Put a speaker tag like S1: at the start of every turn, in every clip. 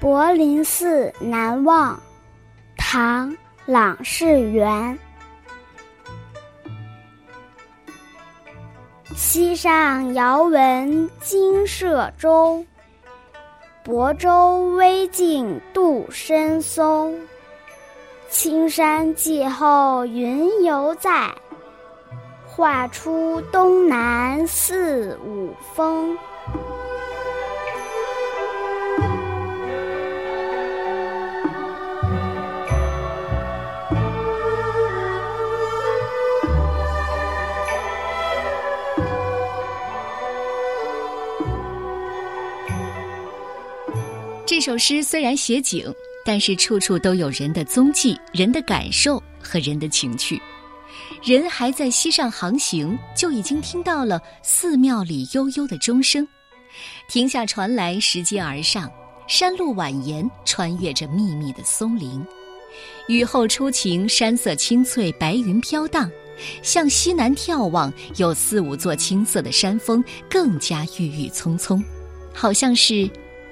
S1: 柏林寺难忘，唐·朗世元。溪上遥闻金舍舟，泊舟未尽渡深松。青山霁后云犹在，画出东南四五峰。
S2: 这首诗虽然写景，但是处处都有人的踪迹、人的感受和人的情趣。人还在溪上航行，就已经听到了寺庙里悠悠的钟声。停下船来，拾阶而上，山路蜿蜒，穿越着密密的松林。雨后初晴，山色青翠，白云飘荡。向西南眺望，有四五座青色的山峰，更加郁郁葱葱，好像是。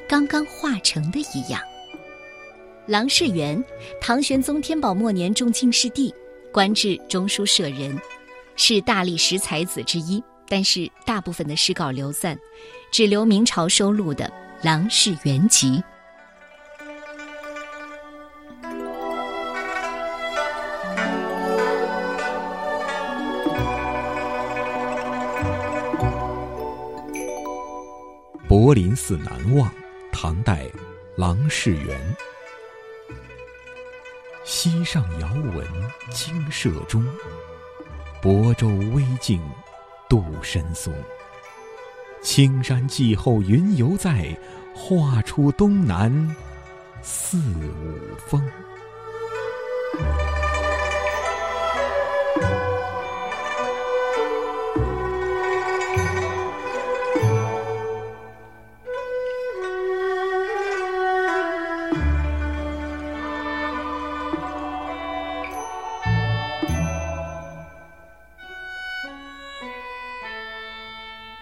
S2: 刚刚化成的一样。郎世元，唐玄宗天宝末年中进士第，官至中书舍人，是大历十才子之一。但是大部分的诗稿流散，只留明朝收录的《郎世元集》。
S3: 柏林寺难忘。唐代，郎世元。溪上遥闻金舍中，泊舟微径渡深松。青山霁后云犹在，画出东南四五峰。